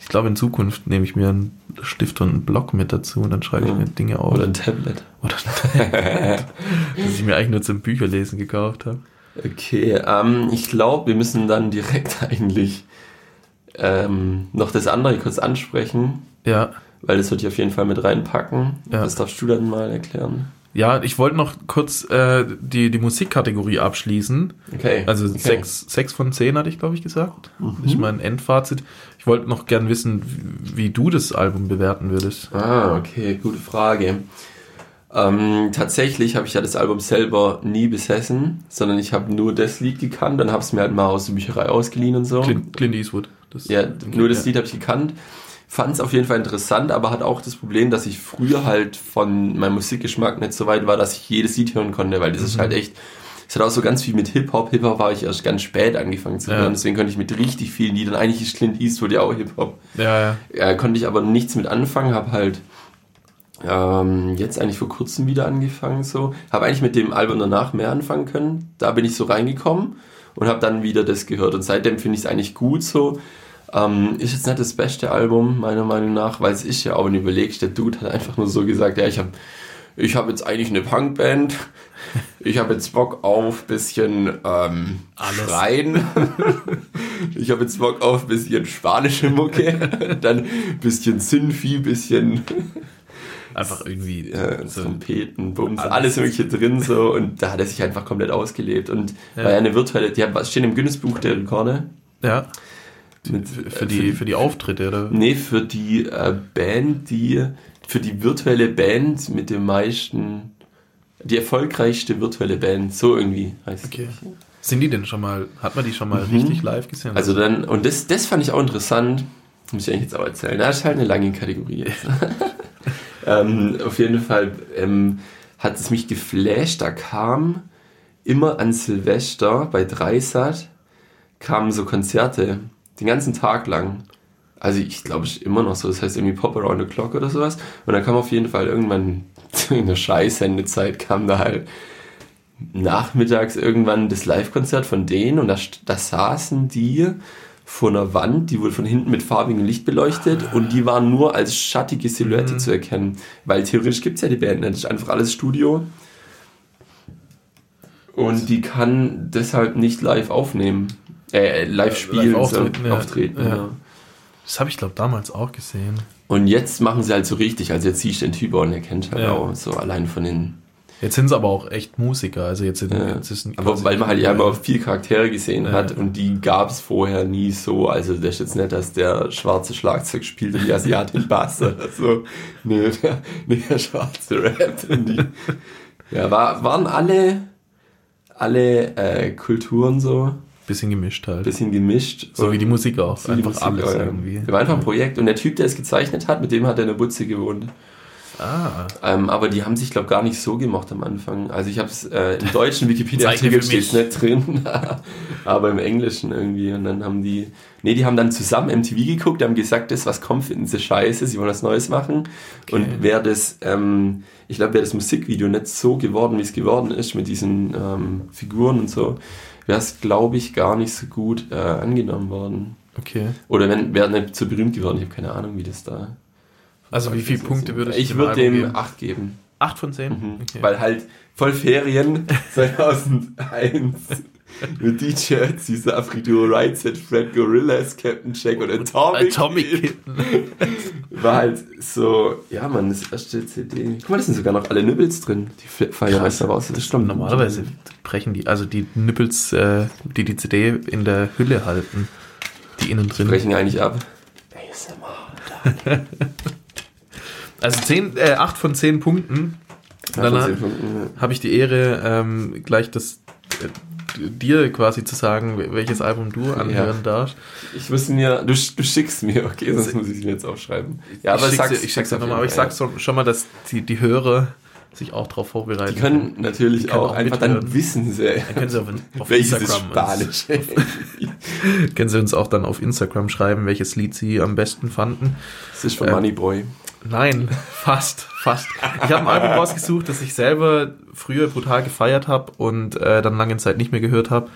Ich glaube, in Zukunft nehme ich mir einen Stift und einen Block mit dazu und dann schreibe ich Ja. mir Dinge auf. Oder ein Tablet. Oder dass ich mir eigentlich nur zum Bücherlesen gekauft habe. Okay, ähm, ich glaube, wir müssen dann direkt eigentlich ähm, noch das andere kurz ansprechen, Ja, weil das würde ich auf jeden Fall mit reinpacken. Ja. Das darfst du dann mal erklären. ja ich wollte noch kurz äh, die, die Musikkategorie abschließen. Okay. Also okay. sechs, sechs von zehn hatte ich, glaube ich, gesagt. Das ist mein Endfazit. Ich wollte noch gern wissen, wie, wie du das Album bewerten würdest. Ah, okay, gute Frage. Ähm, tatsächlich habe ich ja das Album selber nie besessen, sondern ich habe nur das Lied gekannt, dann habe es mir halt mal aus der Bücherei ausgeliehen und so. Clint, Clint Eastwood. Das, Ja, nur das ja. Lied habe ich gekannt. Fand es auf jeden Fall interessant, aber hat auch das Problem, dass ich früher halt von meinem Musikgeschmack nicht so weit war, dass ich jedes Lied hören konnte, weil das ist halt echt, es hat auch so ganz viel mit Hip-Hop. Hip-Hop war ich erst ganz spät angefangen zu Ja. hören, deswegen konnte ich mit richtig vielen Liedern, eigentlich ist Clint Eastwood ja auch Hip-Hop, Ja, ja. ja, konnte ich aber nichts mit anfangen, habe halt ähm, jetzt eigentlich vor kurzem wieder angefangen so, habe eigentlich mit dem Album danach mehr anfangen können, da bin ich so reingekommen und habe dann wieder das gehört. Und seitdem finde ich es eigentlich gut so. Ähm, ist jetzt nicht das beste Album meiner Meinung nach, weil es ist ja auch, wenn du überlegst, der Dude hat einfach nur so gesagt, ja ich habe ich habe jetzt eigentlich eine Punkband, ich habe jetzt Bock auf bisschen ähm, Alles. Schreien, ich habe jetzt Bock auf bisschen spanische Mucke, dann bisschen Sinfi, bisschen Einfach irgendwie äh, so. Trompeten, Bums, Alles. alles. Mögliche drin so und da hat er sich einfach komplett ausgelebt und Ja. war ja eine virtuelle, die haben, stehen im Guinness-Buch der Rekorde. Ja. Mit, Für, äh, für, die, für die Auftritte, oder? Nee, für die äh, Band, die, für die virtuelle Band mit dem meisten, die erfolgreichste virtuelle Band, so irgendwie heißt es. Okay. Sind die denn schon mal, hat man die schon mal Mhm. richtig live gesehen? Also dann, und das, das fand ich auch interessant, muss ich eigentlich jetzt auch erzählen. Das ist halt eine lange Kategorie jetzt. ähm, auf jeden Fall ähm, hat es mich geflasht, da kam immer an Silvester bei Dreisat kamen so Konzerte, den ganzen Tag lang. Also ich glaube, ist immer noch so, das heißt irgendwie Pop Around the Clock oder sowas. Und dann kam auf jeden Fall irgendwann in der Scheißsendezeit kam da halt nachmittags irgendwann das Live-Konzert von denen und da, da saßen die vor einer Wand, die wurde von hinten mit farbigem Licht beleuchtet und die waren nur als schattige Silhouette zu erkennen. Weil theoretisch gibt es ja die Band nicht, das ist einfach alles Studio. Und die kann deshalb nicht live aufnehmen. Äh, live spielen, live auftreten, so, ja. auftreten. Ja. Ja. Das habe ich, glaube damals auch gesehen. Und jetzt machen sie halt so richtig, also jetzt siehst du den Typ und er kennt halt Ja. auch so allein von den Jetzt sind es aber auch echt Musiker. Also jetzt, sind, Ja. jetzt ist Aber weil man halt ja immer viele Charaktere gesehen Ja. hat und die gab es vorher nie so. Also das ist jetzt nicht, dass der schwarze Schlagzeug spielt und die Asiatin Bass oder so. Nee, der, nee, der schwarze Rap. Die, ja, war, waren alle, alle äh, Kulturen so bisschen gemischt halt. ein bisschen gemischt. so wie die Musik auch. So einfach Musik, alles ja. irgendwie. Der war einfach ein Projekt und der Typ, der es gezeichnet hat, mit dem hat er in der Butze gewohnt. Ah, Ähm, aber die haben sich, glaube gar nicht so gemocht am Anfang. Also ich habe es äh, im deutschen Wikipedia-Artikel steht nicht drin, aber im Englischen irgendwie. Und dann haben die, nee, die haben dann zusammen MTV geguckt, haben gesagt, das, was kommt, finden sie scheiße, sie wollen was Neues machen. Und wäre das, ähm, ich glaube, wäre das Musikvideo nicht so geworden, wie es geworden ist, mit diesen ähm, Figuren und so, wäre es, glaube ich, gar nicht so gut äh, angenommen worden. okay. Oder wenn wäre nicht so berühmt geworden, ich habe keine Ahnung, wie das da. Also wie viele Punkte würdest Ich dem würde dem geben? 8 geben. Acht von zehn? Mhm. Okay. Weil halt voll Ferien 2001 mit DJ Ötzi, Safrido, Right Set, Fred Gorillas, Captain Jack und Atomic, Atomic Kid Kitten. war halt so, ja man, das erste CD. Guck mal, das sind sogar noch alle Nibbles drin. Die meist noch raus. Das stimmt. Normalerweise brechen die, also die Nippels, äh, die die CD in der Hülle halten, die innen drin. brechen eigentlich ab. ASMR. Also zehn, äh, acht von zehn Punkten. Ja, Dann Punkten, habe ich die Ehre, ähm, gleich das äh, dir quasi zu sagen, welches Album du anhören darfst. ja. Ich muss mir, du, du schickst mir, okay, sonst muss ich mir jetzt aufschreiben. Ja, aber ich sag's, schick's, ich auf nochmal, aber ich sag's so- schon mal, dass die, die Hörer sich auch darauf vorbereiten. Die können natürlich Die können auch, auch einfach mithören. dann wissen sie, Dann können Sie auf, auf Instagram uns, Spanisch. können Sie uns auch dann auf Instagram schreiben, welches Lied Sie am besten fanden. Das ist von Äh, Moneyboy. Nein, fast, fast. Ich habe ein Album rausgesucht, das ich selber früher brutal gefeiert habe und äh, dann lange Zeit nicht mehr gehört habe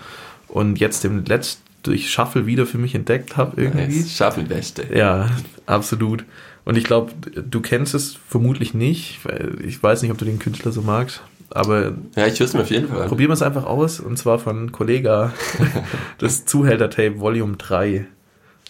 und jetzt dem letzt durch Shuffle wieder für mich entdeckt habe irgendwie. Nice. Schaffen Beste. Ja, absolut. Und ich glaube, du kennst es vermutlich nicht. weil Ich weiß nicht, ob du den Künstler so magst, aber Ja, ich höre es mir auf jeden Fall an. probieren wir es einfach aus und zwar von Kollega, das Zuhälter-Tape Volume 3.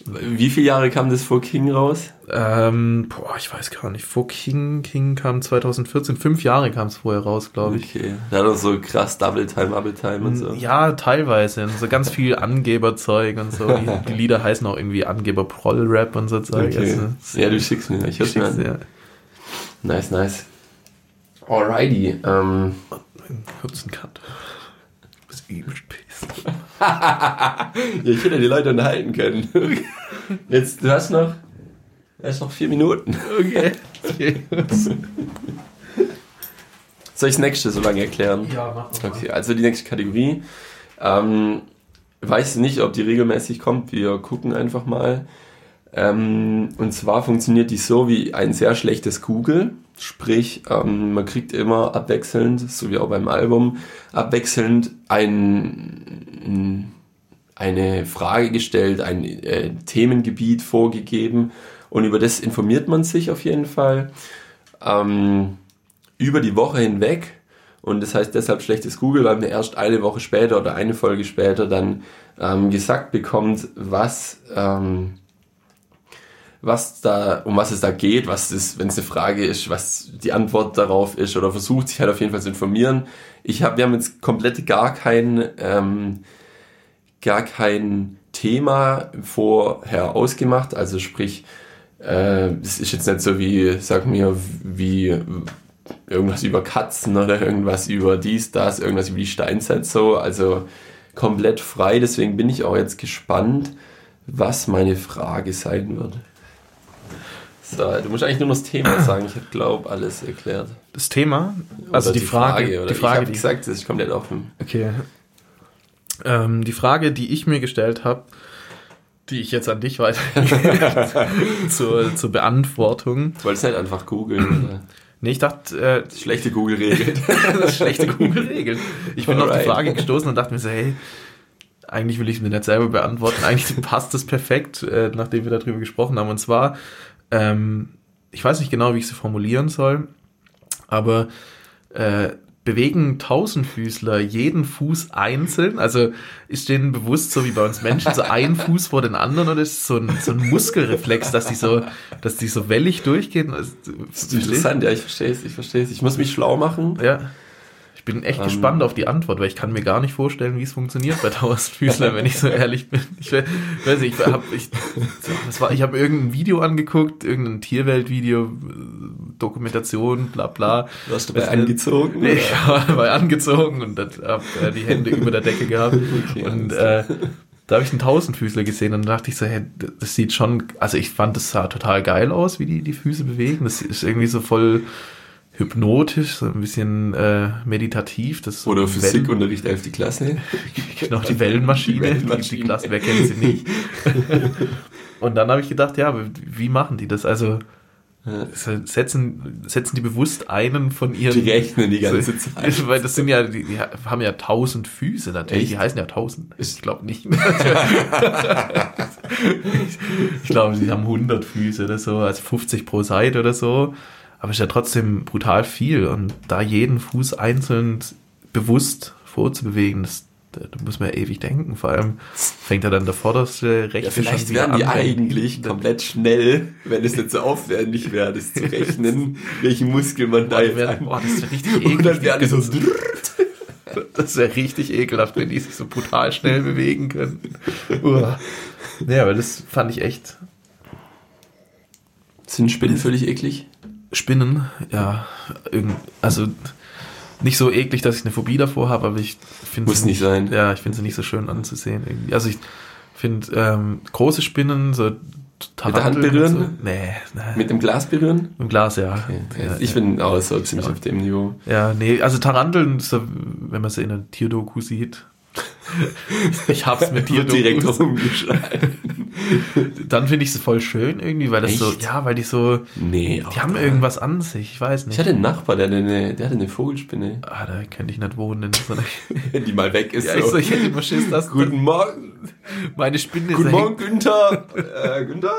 Wie viele Jahre kam das vor King raus? Ähm, boah, ich weiß gar nicht. Vor King, King kam 2014, fünf Jahre kam es vorher raus, glaube ich. Okay. Da hat er so krass Double Time, Double Time und so. Ja, teilweise. So ganz viel Angeberzeug und so. Die, die Lieder heißen auch irgendwie Angeber Proll Rap und so Zeug. Okay. Also, Ja, du schickst mir. Ich hör's mir an. dir. Nice, nice. Alrighty. Ähm, Kurzen Cut. Du bist übelst pissed. Ja, ich hätte die Leute unterhalten können. Jetzt, du hast noch, hast noch vier Minuten. Okay. Soll ich das nächste so lange erklären? ja, mach mal. Okay, also die nächste Kategorie. Ähm, weiß nicht, ob die regelmäßig kommt. Wir gucken einfach mal. Ähm, und zwar funktioniert die so wie ein sehr schlechtes Google. Sprich, ähm, man kriegt immer abwechselnd, so wie auch beim Album, abwechselnd ein, eine Frage gestellt, ein äh, Themengebiet vorgegeben und über das informiert man sich auf jeden Fall ähm, über die Woche hinweg. Und das heißt deshalb schlechtes Google, weil man erst eine Woche später oder eine Folge später dann ähm, gesagt bekommt, was, ähm, was da, um was es da geht, was es, wenn es eine Frage ist, was die Antwort darauf ist oder versucht sich halt auf jeden Fall zu informieren. Ich hab, wir haben jetzt komplett gar kein, ähm, gar kein Thema vorher ausgemacht, also sprich, äh, es ist jetzt nicht so wie, sag mir, wie irgendwas über Katzen oder irgendwas über dies, das, irgendwas über die Steinzeit so, also komplett frei, deswegen bin ich auch jetzt gespannt, was meine Frage sein wird. So, du musst eigentlich nur noch das Thema sagen, ich glaube alles erklärt. Das Thema, also Oder die, Frage, oder die Frage, ich habe die, gesagt, das ist komplett offen. okay. Ähm, die Frage, die ich mir gestellt habe, die ich jetzt an dich weiter zur, zur Beantwortung. Du wolltest nicht einfach googeln. oder? Nee, ich dachte, äh, Schlechte Google-Regel. das ist schlechte Google-Regeln. Ich bin auf Alright. die Frage gestoßen und dachte mir so, hey, eigentlich will ich es mir nicht selber beantworten. Eigentlich passt das perfekt, äh, nachdem wir darüber gesprochen haben. Und zwar, ähm, ich weiß nicht genau, wie ich sie formulieren soll, aber äh, bewegen Tausendfüßler jeden Fuß einzeln? Also ist denen bewusst, so wie bei uns Menschen, so ein Fuß vor den anderen oder ist es so ein, so ein Muskelreflex, dass die so, dass die so wellig durchgehen? Also, Das ist interessant, ja, ich verstehe es, ich verstehe es. Ich muss mich schlau machen. Ja. Ich bin echt Ähm. gespannt auf die Antwort, weil ich kann mir gar nicht vorstellen, wie es funktioniert bei Tausendfüßler, wenn ich so ehrlich bin. Ich we- weiß nicht, ich habe ich, das war, ich habe irgendein Video angeguckt, irgendein Tierweltvideo, äh, Dokumentation, bla bla. Warst du Das- bei angezogen? Nee, ich war dabei angezogen und habe äh, die Hände über der Decke gehabt. Okay, und äh, da habe ich einen Tausendfüßler gesehen und dachte ich so, hey, das sieht schon, also ich fand, das sah total geil aus, wie die die Füße bewegen. Das ist irgendwie so voll hypnotisch, so ein bisschen äh, meditativ. Das Oder Physikunterricht 11. Klasse. Genau, die Wellenmaschine. Die Wellenmaschine. Die Klasse, wer kennt sie nicht? Und dann habe ich gedacht, ja, wie machen die das? Also setzen, setzen die bewusst einen von ihren... Die rechnen die ganze Zeit. Weil das sind ja, die, die haben ja tausend Füße natürlich. Echt? Die heißen ja tausend. Ich glaube nicht. ich glaube, sie haben 100 Füße oder so, also 50 pro Seite oder so. Aber es ist ja trotzdem brutal viel. Und da jeden Fuß einzeln bewusst vorzubewegen, das, da muss man ja ewig denken. Vor allem fängt ja dann der vorderste rechte Ja, vielleicht wären die an. eigentlich komplett schnell, wenn es nicht so aufwendig wäre, das zu rechnen, welchen Muskel man da jetzt wär, boah, das wäre richtig Und dann wären die so, Das wäre richtig ekelhaft, wenn die sich so brutal schnell bewegen könnten. Uah. Ja, aber das fand ich echt. sind Spinnen völlig eklig? Spinnen, ja, also nicht so eklig, dass ich eine Phobie davor habe, aber ich finde Muss nicht sein. Ja, ich finde sie nicht so schön anzusehen. Irgendwie. Also ich Finde ähm, große Spinnen, so Mit der Hand berühren? So. Nee, nee. Mit dem Glas berühren? Im Glas, ja. Ja, ich bin auch so ziemlich auf dem Niveau. Ja, nee, also Taranteln, so, wenn man sie in einer Tierdoku sieht. Ich hab's mit Wird direkt rumgeschlagen. Dann finde ich sie voll schön irgendwie, weil das so, Echt? ja, weil die so, Nee, die haben irgendwas an sich, ich weiß Ich nicht. hatte einen Nachbar, der hatte eine, der hatte eine Vogelspinne, Ah, da könnte ich nicht wohnen. so einer- die mal weg ist. ja, ich, so, ich hätte immer Schiss, dass Guten Morgen, meine Spinne guten so Morgen, Günther. Äh, Günther.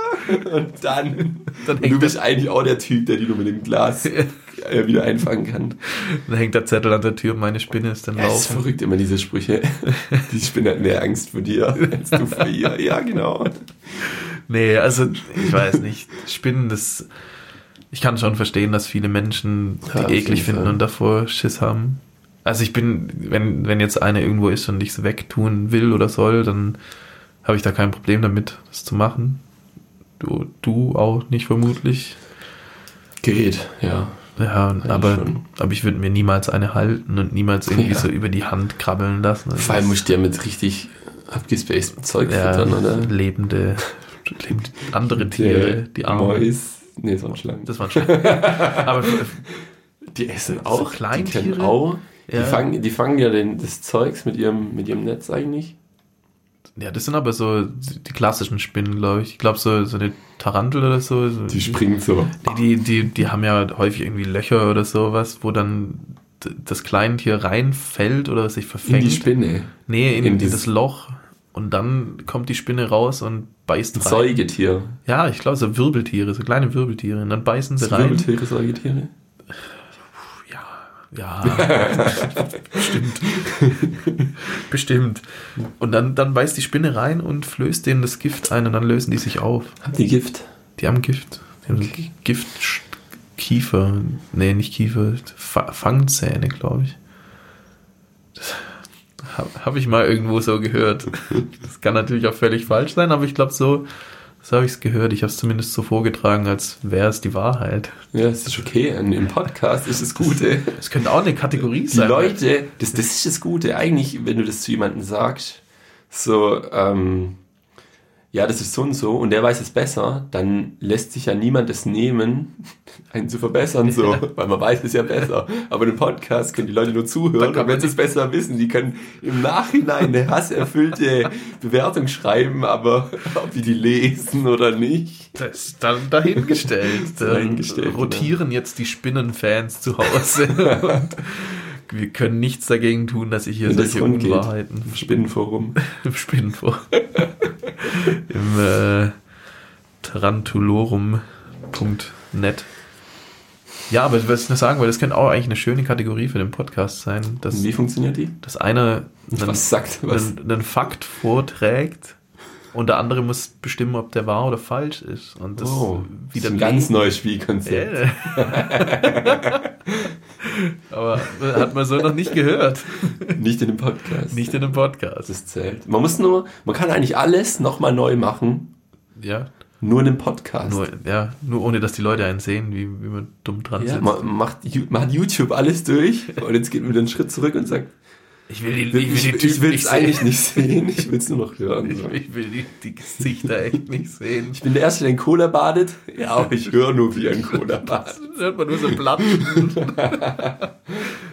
Und dann, Dann du bist eigentlich auch der Typ, der die nur mit dem Glas äh, wieder einfangen kann. dann hängt der Zettel an der Tür, meine Spinne ist dann Ja, es ist laufen. verrückt, immer diese Sprüche. Die Spinne hat mehr Angst vor dir als du vor ihr. Ja, genau. Nee, also ich weiß nicht. Spinnen, das. Ich kann schon verstehen, dass viele Menschen die Ja, eklig finden Fall. und davor Schiss haben. Also ich bin, wenn, wenn jetzt eine irgendwo ist und ich sie wegtun will oder soll, dann habe ich da kein Problem damit, das zu machen. Du, du auch nicht vermutlich. Geht, ja. Ja, aber, schon. aber ich würde mir niemals eine halten und niemals irgendwie Ja. so über die Hand krabbeln lassen. Das Vor allem musst du ja mit richtig abgespacedem Zeug ja, füttern, oder? lebende, lebende andere Tiere, die Arme. Mäus. Nee, so ein Schlangen. Das waren schon. aber Die essen So auch. Kleintiere? Die auch. Die, fangen, die fangen ja den, das Zeugs mit ihrem, mit ihrem Netz eigentlich. Ja, das sind aber so die klassischen Spinnen, glaube ich. Ich glaube, so, so eine Tarantel oder so. Die springen so. die, die, die, die haben ja häufig irgendwie Löcher oder sowas, wo dann das Kleintier reinfällt oder sich In verfängt. die Spinne. Nee, in, in in das Loch. Und dann kommt die Spinne raus und beißt Ein rein. Säugetier. Ja, ich glaube, so Wirbeltiere, so kleine Wirbeltiere. Und dann beißen sie rein. Wirbeltiere, Säugetiere. Ja, ja, bestimmt. bestimmt. Und dann, dann beißt die Spinne rein und flößt denen das Gift ein und dann lösen die sich auf. Haben die Gift? Die haben Gift. Die haben Okay. Gift, Kiefer. Nee, nicht Kiefer. Fa Fangzähne, glaube ich. Habe hab ich mal irgendwo so gehört. Das kann natürlich auch völlig falsch sein, aber ich glaube, so, so habe ich es gehört. Ich habe es zumindest so vorgetragen, als wäre es die Wahrheit. Ja, das ist okay. Im Podcast ist das Gute. Es könnte auch eine Kategorie Die sein. Leute, das, das ist das Gute. Eigentlich, wenn du das zu jemandem sagst, so, ähm, ja, das ist so und so und der weiß es besser, dann lässt sich ja niemand es nehmen, einen zu verbessern, so, weil man weiß es ja besser. Aber im Podcast können die Leute nur Dann zuhören und wenn sie es besser wissen, die können im Nachhinein eine hasserfüllte Bewertung schreiben, aber ob die die lesen oder nicht. Das ist dann dahingestellt. Dahingestellt, Dann rotieren jetzt die Spinnenfans zu Hause. und wir können nichts dagegen tun, dass ich hier solche rund geht. Unwahrheiten Im Spinnenforum. im Spinnen vor. Im äh, tarantulorum.net. Ja, aber was ich noch sagen wollte, das könnte auch eigentlich eine schöne Kategorie für den Podcast sein, dass, wie funktioniert die? dass einer einen, Was sagt was? einen, einen Fakt vorträgt und der andere muss bestimmen, ob der wahr oder falsch ist. Und das Oh, das ist ein ganz neues Spielkonzept. Ja. Aber hat man so noch nicht gehört. Nicht in dem Podcast. Nicht in einem Podcast. das zählt. Man muss nur, man kann eigentlich alles nochmal neu machen, Ja, nur in dem Podcast. nur, ja, nur ohne, dass die Leute einen sehen, wie, wie man dumm dran ja, sitzt. man macht, man hat YouTube alles durch und jetzt geht man wieder einen Schritt zurück und sagt, Ich will die, ich, ich, ich will es eigentlich nicht sehen, ich will es nur noch hören. Ich, ich will die, die Gesichter echt nicht sehen. Ich bin der Erste, der in Cola badet. Ja, aber ich höre nur, wie er in Cola badet. Dann hört man nur so platschen.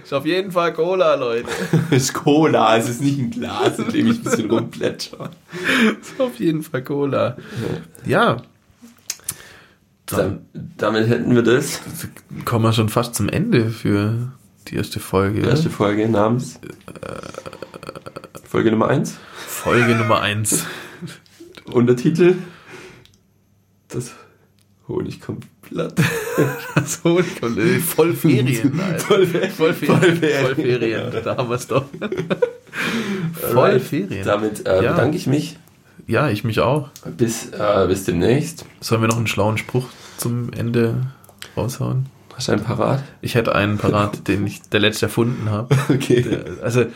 ist auf jeden Fall Cola, Leute. Es ist Cola, es ist nicht ein Glas, in dem ich ein bisschen rumplätscher. Ist auf jeden Fall Cola. Ja. Dann, damit hätten wir das. kommen wir schon fast zum Ende für die erste Folge. Erste Folge namens Folge Nummer 1. Folge Nummer 1. Untertitel Das Honigkomblatt. So, äh, voll Ferien. Alter. Voll- Voll Ferien. voll Ferien. Voll Ferien. Da haben wir es doch. Voll Ferien. Damit äh, Ja. bedanke ich mich. Ja, ich mich auch. Bis, äh, bis demnächst. Sollen wir noch einen schlauen Spruch zum Ende raushauen? Hast du einen parat? Ich hätte einen parat, den ich der letzte erfunden habe. Okay. Also,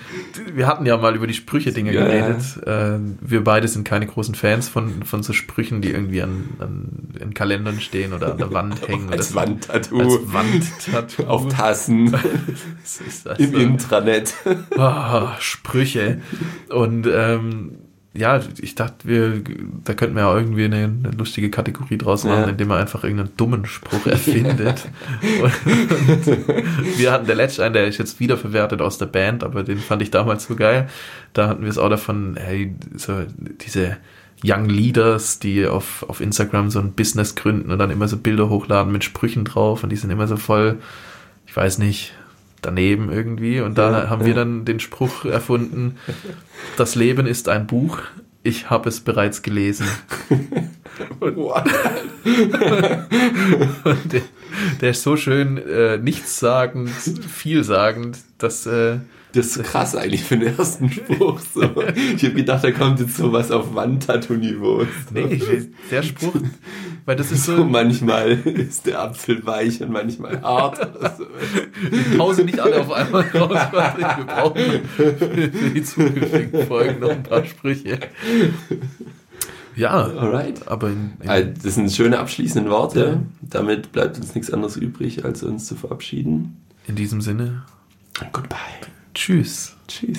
wir hatten ja mal über die Sprüche-Dinge Ja. geredet. Äh, wir beide sind keine großen Fans von, von so Sprüchen, die irgendwie an, an in Kalendern stehen oder an der Wand hängen. Als Wandtattoo. als Wandtattoo. auf Tassen. Das ist das Im so. Intranet. Ah, Sprüche. Und ähm, ja, ich dachte, wir, da könnten wir ja irgendwie eine, eine lustige Kategorie draus machen, Ja. indem man einfach irgendeinen dummen Spruch erfindet. und, wir hatten der letzte einen, der ist jetzt wiederverwertet aus der Band, aber den fand ich damals so geil. Da hatten wir es auch davon, hey, so diese Young Leaders, die auf, auf Instagram so ein Business gründen und dann immer so Bilder hochladen mit Sprüchen drauf und die sind immer so voll, ich weiß nicht, daneben irgendwie. Und da Ja, haben ja. wir dann den Spruch erfunden, das Leben ist ein Buch, ich habe es bereits gelesen. Wow. Und der, der ist so schön äh, nichtssagend, vielsagend, dass äh, Das ist krass eigentlich für den ersten Spruch. So. Ich habe gedacht, da kommt jetzt sowas auf Wandtattoo-Niveau. nee, ich weiß, der Spruch, weil das ist So so manchmal ist der Apfel weich und manchmal hart. Oder so. Pause nicht alle auf einmal raus. Wir brauchen für die zukünftigen Folgen noch ein paar Sprüche. Ja, Alright. aber in, in, Also, Das sind schöne abschließende Worte. Damit bleibt uns nichts anderes übrig, als uns zu verabschieden. in diesem Sinne, Goodbye. Tschüss. Tschüss.